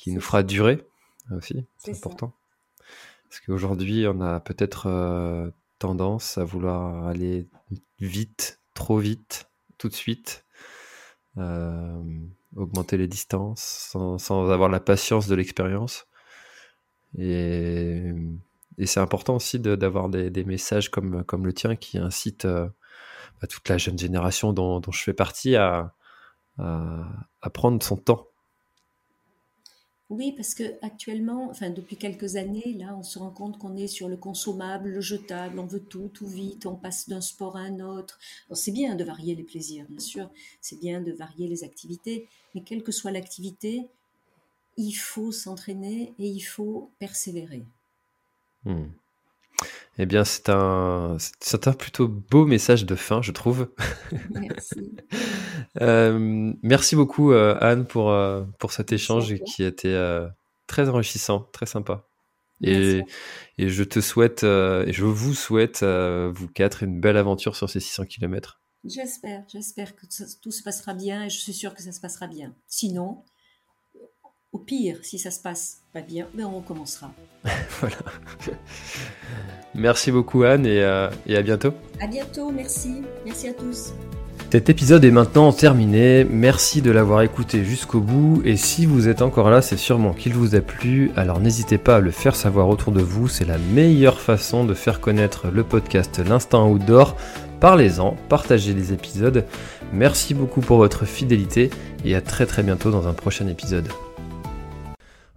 qui nous fera durer aussi, c'est important. Parce qu'aujourd'hui, on a peut-être euh, tendance à vouloir aller vite, trop vite, tout de suite, euh, augmenter les distances sans, avoir la patience de l'expérience. Et, c'est important aussi d'avoir des, messages comme, le tien qui incitent euh, bah, toute la jeune génération dont, je fais partie à prendre son temps oui, parce que actuellement, enfin depuis quelques années, là, on se rend compte qu'on est sur le consommable, le jetable, on veut tout, tout vite, on passe d'un sport à un autre. c'est bien de varier les plaisirs, bien sûr, c'est bien de varier les activités, mais quelle que soit l'activité, il faut s'entraîner et il faut persévérer. Hmm. Eh bien, c'est un, c'est un plutôt beau message de fin, je trouve. Merci. Euh, merci beaucoup, euh, Anne, pour, euh, pour cet échange qui a été très enrichissant, très sympa. Et, et, je te souhaite, et je vous souhaite, vous quatre, une belle aventure sur ces 600 km. J'espère, j'espère que tout se passera bien et je suis sûre que ça se passera bien. Sinon, au pire, si ça se passe pas bien, mais ben, on recommencera. voilà. Merci beaucoup Anne et, euh, et à bientôt. À bientôt, merci. Merci à tous. Cet épisode est maintenant terminé, merci de l'avoir écouté jusqu'au bout et si vous êtes encore là c'est sûrement qu'il vous a plu, alors n'hésitez pas à le faire savoir autour de vous, c'est la meilleure façon de faire connaître le podcast L'Instant Outdoor, parlez-en, partagez les épisodes, merci beaucoup pour votre fidélité et à très très bientôt dans un prochain épisode.